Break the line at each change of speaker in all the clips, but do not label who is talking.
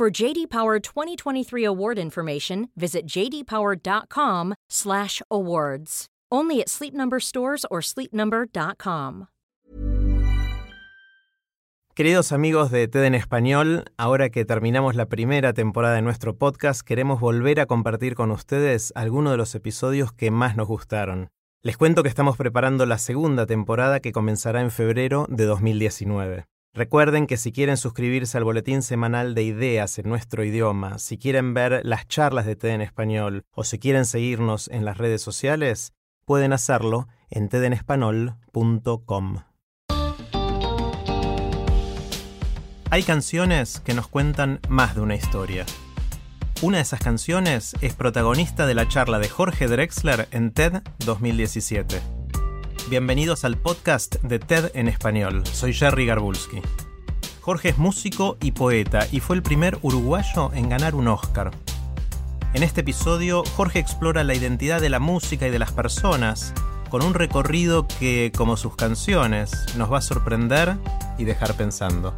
For JD Power 2023 award information, visit jdpower.com/awards. Only at Sleep stores or sleepnumber.com.
Queridos amigos de TED en Español, ahora que terminamos la primera temporada de nuestro podcast, queremos volver a compartir con ustedes algunos de los episodios que más nos gustaron. Les cuento que estamos preparando la segunda temporada que comenzará en febrero de 2019. Recuerden que si quieren suscribirse al boletín semanal de ideas en nuestro idioma, si quieren ver las charlas de TED en español o si quieren seguirnos en las redes sociales, pueden hacerlo en tedenespanol.com. Hay canciones que nos cuentan más de una historia. Una de esas canciones es protagonista de la charla de Jorge Drexler en TED 2017. Bienvenidos al podcast de TED en español. Soy Jerry Garbulski. Jorge es músico y poeta y fue el primer uruguayo en ganar un Oscar. En este episodio, Jorge explora la identidad de la música y de las personas con un recorrido que, como sus canciones, nos va a sorprender y dejar pensando.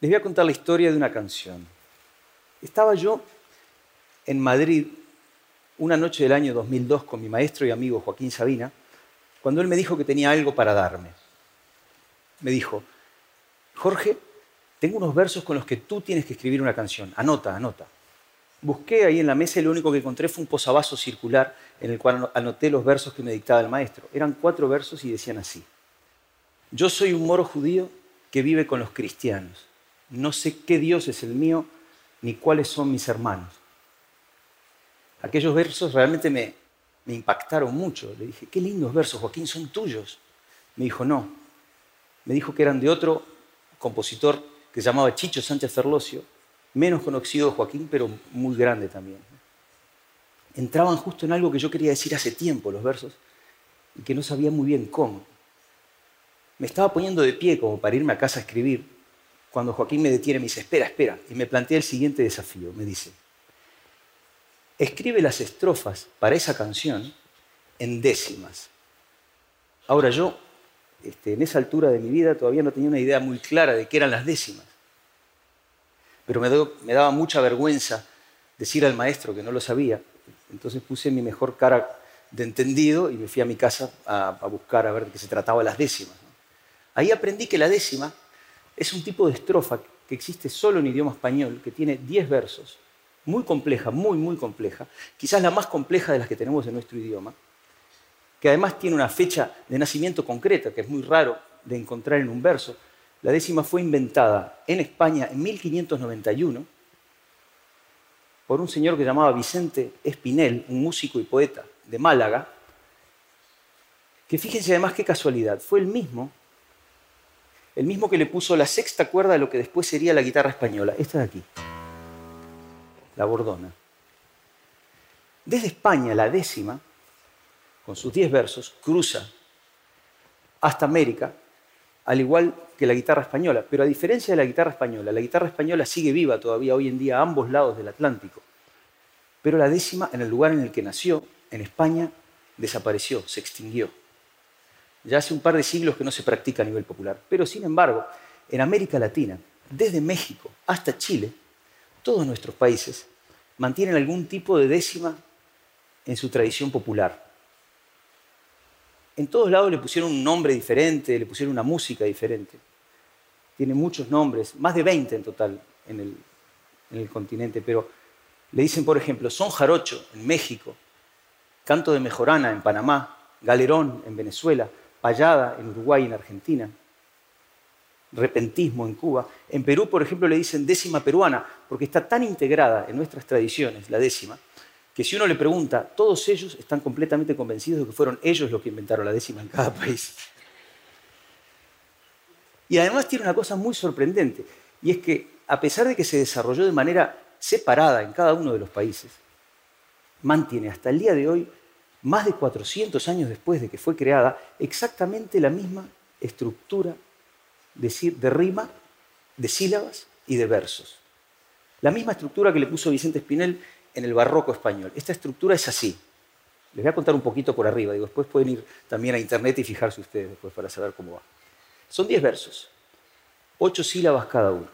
Les voy a contar la historia de una canción. Estaba yo en Madrid una noche del año 2002 con mi maestro y amigo Joaquín Sabina, cuando él me dijo que tenía algo para darme. Me dijo, Jorge, tengo unos versos con los que tú tienes que escribir una canción. Anota, anota. Busqué ahí en la mesa y lo único que encontré fue un posavasos circular en el cual anoté los versos que me dictaba el maestro. Eran cuatro versos y decían así. Yo soy un moro judío que vive con los cristianos no sé qué Dios es el mío ni cuáles son mis hermanos. Aquellos versos realmente me, impactaron mucho. Le dije, qué lindos versos, Joaquín, son tuyos. Me dijo, no. Me dijo que eran de otro compositor que se llamaba Chicho Sánchez Ferlosio, menos conocido Joaquín, pero muy grande también. Entraban justo en algo que yo quería decir hace tiempo, los versos, y que no sabía muy bien cómo. Me estaba poniendo de pie como para irme a casa a escribir, cuando Joaquín me detiene, me dice, espera, espera, y me plantea el siguiente desafío. Me dice, escribe las estrofas para esa canción en décimas. Ahora yo, este, en esa altura de mi vida, todavía no tenía una idea muy clara de qué eran las décimas. Pero me, daba mucha vergüenza decir al maestro que no lo sabía. Entonces puse mi mejor cara de entendido y me fui a mi casa a, buscar a ver de qué se trataba las décimas. Ahí aprendí que la décima es un tipo de estrofa que existe solo en idioma español, que tiene 10 versos, muy compleja, muy, muy compleja, quizás la más compleja de las que tenemos en nuestro idioma, que además tiene una fecha de nacimiento concreta, que es muy raro de encontrar en un verso. La décima fue inventada en España en 1591 por un señor que llamaba Vicente Espinel, un músico y poeta de Málaga, que fíjense además qué casualidad, fue el mismo el mismo que le puso la sexta cuerda de lo que después sería la guitarra española, esta de aquí, la bordona. Desde España, la décima, con sus diez versos, cruza hasta América, al igual que la guitarra española. Pero a diferencia de la guitarra española, la guitarra española sigue viva todavía hoy en día a ambos lados del Atlántico. Pero la décima, en el lugar en el que nació, en España, desapareció, se extinguió. Ya hace un par de siglos que no se practica a nivel popular. Pero sin embargo, en América Latina, desde México hasta Chile, todos nuestros países mantienen algún tipo de décima en su tradición popular. En todos lados le pusieron un nombre diferente, le pusieron una música diferente. Tiene muchos nombres, más de 20 en total en el, en el continente, pero le dicen, por ejemplo, son jarocho en México, canto de mejorana en Panamá, galerón en Venezuela, payada en Uruguay y en Argentina, repentismo en Cuba. En Perú, por ejemplo, le dicen décima peruana, porque está tan integrada en nuestras tradiciones, la décima, que si uno le pregunta, todos ellos están completamente convencidos de que fueron ellos los que inventaron la décima en cada país. Y además tiene una cosa muy sorprendente, y es que a pesar de que se desarrolló de manera separada en cada uno de los países, mantiene hasta el día de hoy, más de 400 años después de que fue creada, exactamente la misma estructura de, de rima, de sílabas y de versos. La misma estructura que le puso Vicente Espinel en el barroco español. Esta estructura es así. Les voy a contar un poquito por arriba, digo, después pueden ir también a internet y fijarse ustedes después para saber cómo va. Son 10 versos, 8 sílabas cada uno.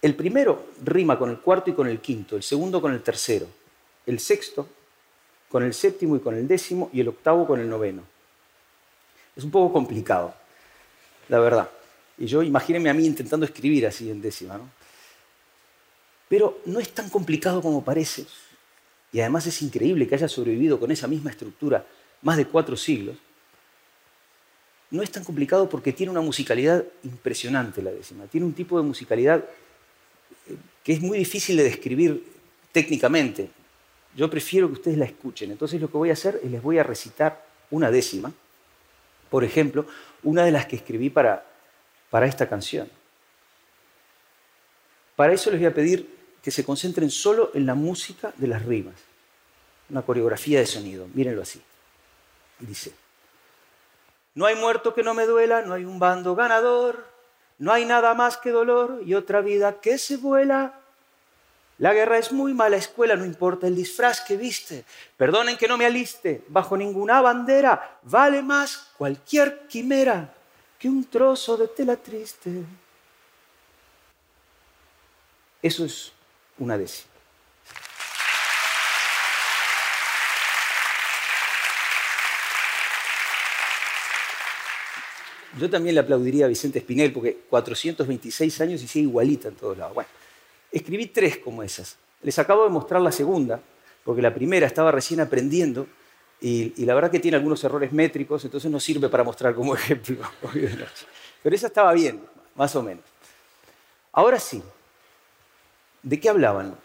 El primero rima con el cuarto y con el quinto, el segundo con el tercero, el sexto con el séptimo y con el décimo y el octavo con el noveno. Es un poco complicado, la verdad. Y yo imagínense a mí intentando escribir así en décima, ¿no? Pero no es tan complicado como parece. Y además es increíble que haya sobrevivido con esa misma estructura más de cuatro siglos. No es tan complicado porque tiene una musicalidad impresionante la décima. Tiene un tipo de musicalidad eh, que es muy difícil de describir técnicamente. Yo prefiero que ustedes la escuchen. Entonces lo que voy a hacer es les voy a recitar una décima. Por ejemplo, una de las que escribí para, para esta canción. Para eso les voy a pedir que se concentren solo en la música de las rimas. Una coreografía de sonido, mírenlo así. Dice, no hay muerto que no me duela, no hay un bando ganador, no hay nada más que dolor y otra vida que se vuela. La guerra es muy mala escuela, no importa el disfraz que viste. Perdonen que no me aliste, bajo ninguna bandera vale más cualquier quimera que un trozo de tela triste. Eso es una décima. Yo también le aplaudiría a Vicente Espinel porque 426 años y sigue igualita en todos lados. Bueno, escribí tres como esas. Les acabo de mostrar la segunda, porque la primera estaba recién aprendiendo y, y la verdad que tiene algunos errores métricos, entonces no sirve para mostrar como ejemplo. Pero esa estaba bien, más o menos. Ahora sí, ¿de qué hablaban?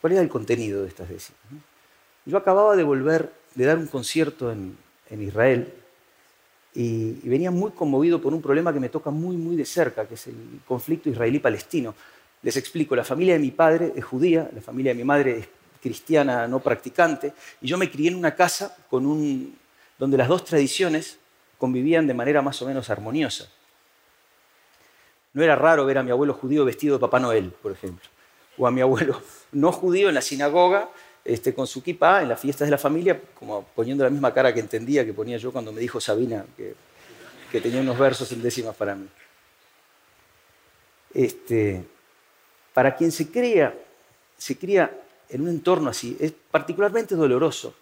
¿Cuál era el contenido de estas décimas? Yo acababa de volver de dar un concierto en, Israel y, venía muy conmovido por un problema que me toca muy, muy de cerca, que es el conflicto israelí-palestino. Les explico, la familia de mi padre es judía, la familia de mi madre es cristiana no practicante, y yo me crié en una casa donde las dos tradiciones convivían de manera más o menos armoniosa. No era raro ver a mi abuelo judío vestido de Papá Noel, por ejemplo o a mi abuelo no judío en la sinagoga este, con su kippah en las fiestas de la familia, como poniendo la misma cara que entendía que ponía yo cuando me dijo Sabina que, tenía unos versos en décimas para mí. Este, para quien se crea, se cría en un entorno así, es particularmente doloroso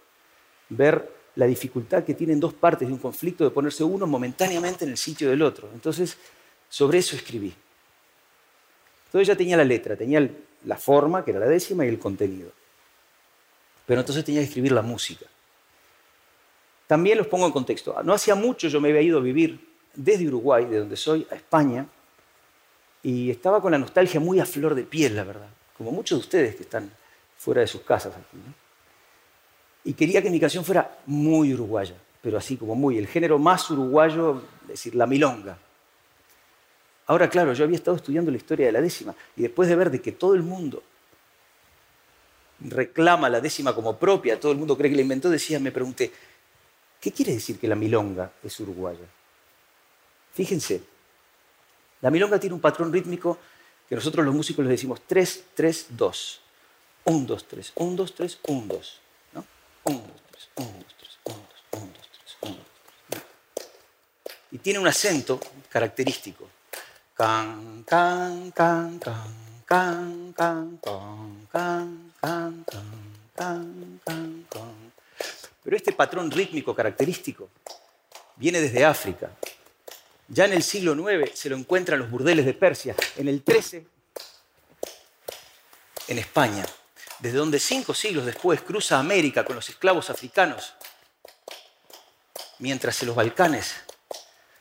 ver la dificultad que tienen dos partes de un conflicto de ponerse uno momentáneamente en el sitio del otro. Entonces, sobre eso escribí. Entonces ya tenía la letra, tenía la forma, que era la décima, y el contenido. Pero entonces tenía que escribir la música. También los pongo en contexto. No hacía mucho yo me había ido a vivir desde Uruguay, de donde soy, a España, y estaba con la nostalgia muy a flor de piel, la verdad, como muchos de ustedes que están fuera de sus casas aquí. Y quería que mi canción fuera muy uruguaya, pero así como muy, el género más uruguayo, es decir, la milonga. Ahora, claro, yo había estado estudiando la historia de la décima y después de ver de que todo el mundo reclama la décima como propia, todo el mundo cree que la inventó, decía, me pregunté, ¿qué quiere decir que la milonga es uruguaya? Fíjense, la milonga tiene un patrón rítmico que nosotros los músicos le decimos 3, 3, 2. 1, 2, 3, 1, 2, 3, 1, 2. ¿no? 1, 2, 3, 1, 2, 3, 1, 2, 1, 2, 3, 1, 2, 3. Y tiene un acento característico. Can, can, can, can, can, can, can, can, can, can, can, can. Pero este patrón rítmico característico viene desde África. Ya en el siglo IX se lo encuentran los burdeles de Persia. En el XIII, en España, desde donde cinco siglos después cruza América con los esclavos africanos, mientras en los Balcanes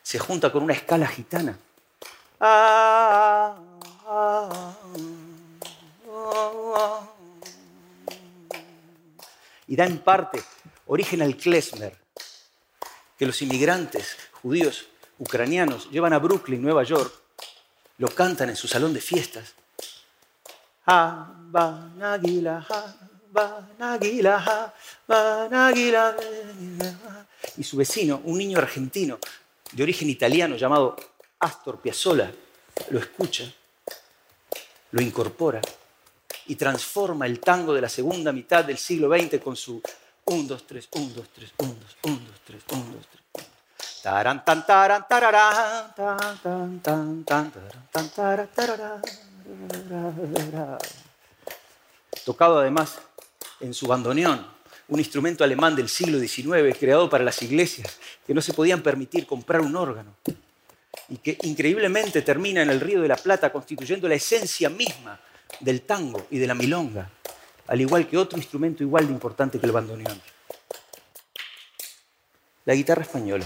se junta con una escala gitana y da en parte origen al klezmer, que los inmigrantes judíos ucranianos llevan a Brooklyn, Nueva York, lo cantan en su salón de fiestas. Y su vecino, un niño argentino de origen italiano llamado Astor Piazzolla, lo escucha, lo incorpora y transforma el tango de la segunda mitad del siglo XX con su 1, 2, 3, 1, 2, 3, 1, 2, 1, 2, 3, 1, 2, 3. Taran, tan, taran, tararán, tan, tan, tan, tan, tan, tararán, Tocado además en su bandoneón, un instrumento alemán del siglo XIX creado para las iglesias que no se podían permitir comprar un órgano y que increíblemente termina en el Río de la Plata constituyendo la esencia misma del tango y de la milonga, al igual que otro instrumento igual de importante que el bandoneón. La guitarra española.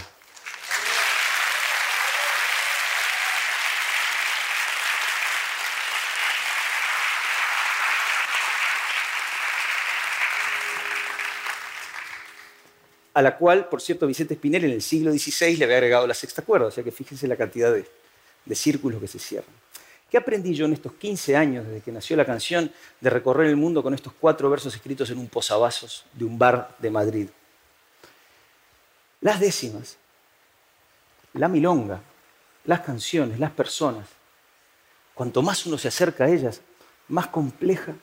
A la cual, por cierto, Vicente Espinel en el siglo XVI le había agregado la sexta cuerda, o sea que fíjense la cantidad de, círculos que se cierran. ¿Qué aprendí yo en estos 15 años desde que nació la canción de recorrer el mundo con estos cuatro versos escritos en un posavasos de un bar de Madrid? Las décimas, la milonga, las canciones, las personas, cuanto más uno se acerca a ellas, más compleja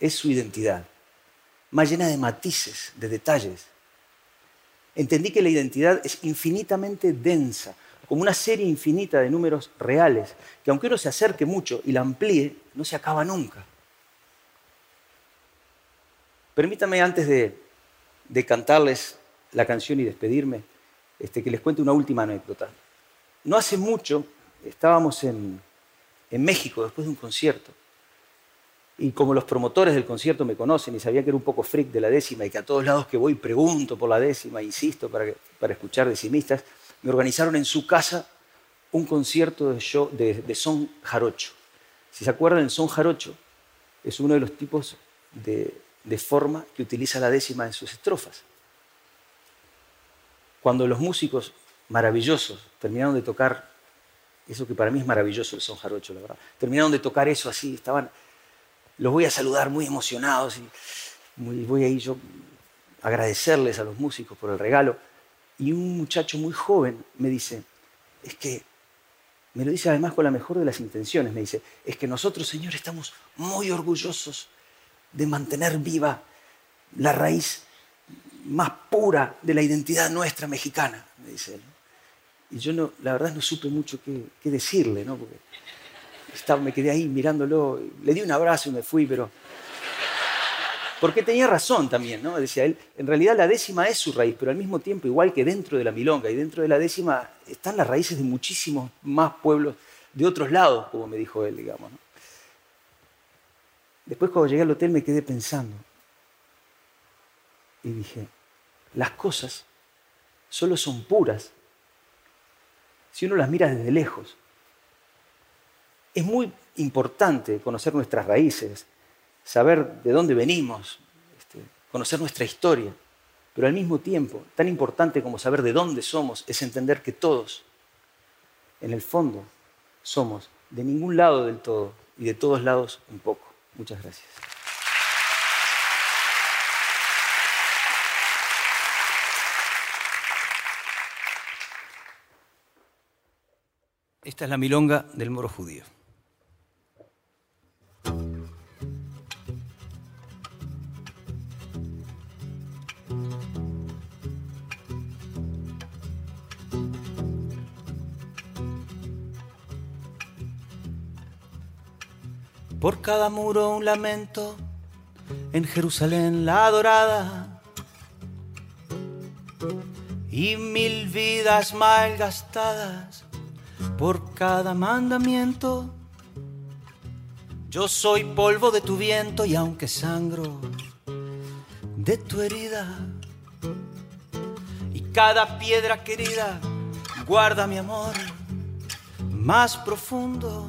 es su identidad, más llena de matices, de detalles, entendí que la identidad es infinitamente densa, como una serie infinita de números reales, que aunque uno se acerque mucho y la amplíe, no se acaba nunca. Permítame antes de, cantarles la canción y despedirme, este, que les cuente una última anécdota. No hace mucho estábamos en México después de un concierto y como los promotores del concierto me conocen y sabían que era un poco freak de la décima y que a todos lados que voy pregunto por la décima, insisto, para, para escuchar decimistas, me organizaron en su casa un concierto de, show, de, son jarocho. Si se acuerdan, el son jarocho es uno de los tipos de, de forma que utiliza la décima en sus estrofas. Cuando los músicos maravillosos terminaron de tocar, eso que para mí es maravilloso el son jarocho, la verdad, terminaron de tocar eso así, estaban los voy a saludar muy emocionados y voy a ir yo a agradecerles a los músicos por el regalo. Y un muchacho muy joven me dice, es que, me lo dice además con la mejor de las intenciones, me dice, es que nosotros, Señor, estamos muy orgullosos de mantener viva la raíz más pura de la identidad nuestra mexicana, me dice él. Y yo no, la verdad no supe mucho qué, qué decirle, ¿no? Porque me quedé ahí mirándolo, le di un abrazo y me fui, pero... Porque tenía razón también, ¿no? Decía él, en realidad la décima es su raíz, pero al mismo tiempo, igual que dentro de la milonga y dentro de la décima, están las raíces de muchísimos más pueblos de otros lados, como me dijo él, digamos. Después cuando llegué al hotel me quedé pensando y dije, las cosas solo son puras si uno las mira desde lejos. Es muy importante conocer nuestras raíces, saber de dónde venimos, este, conocer nuestra historia, pero al mismo tiempo, tan importante como saber de dónde somos, es entender que todos, en el fondo, somos de ningún lado del todo y de todos lados un poco. Muchas gracias. Esta es la milonga del moro judío. Por cada muro un lamento, en Jerusalén la dorada, y mil vidas mal gastadas por cada mandamiento. Yo soy polvo de tu viento y aunque sangro de tu herida, y cada piedra querida guarda mi amor más profundo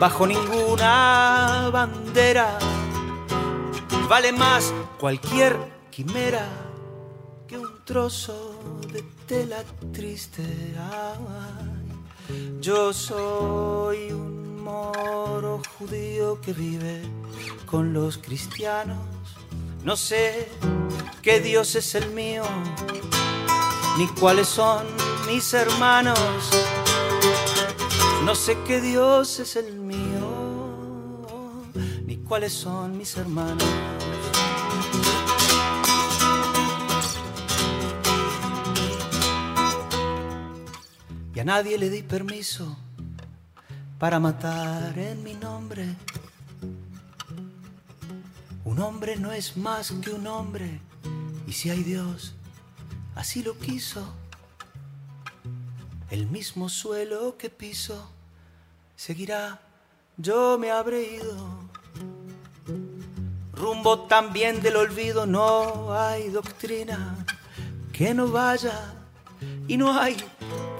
bajo ninguna bandera. Vale más cualquier quimera que un trozo de tela triste. yo soy un moro judío que vive con los cristianos. No sé qué Dios es el mío, ni cuáles son mis hermanos. No sé qué Dios es el mío, ni cuáles son mis hermanos. Y a nadie le di permiso para matar en mi nombre. Un hombre no es más que un hombre, y si hay Dios, así lo quiso. El mismo suelo que piso seguirá, yo me habré ido. Rumbo también del olvido, no hay doctrina que no vaya, y no hay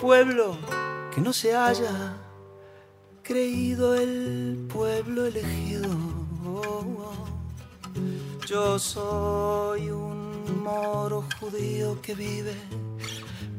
pueblo que no se haya creído el pueblo elegido. Yo soy un moro judío que vive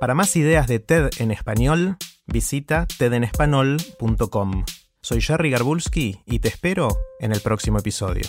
Para más ideas de TED en español, visita tedenespanol.com. Soy Jerry Garbulski y te espero en el próximo episodio.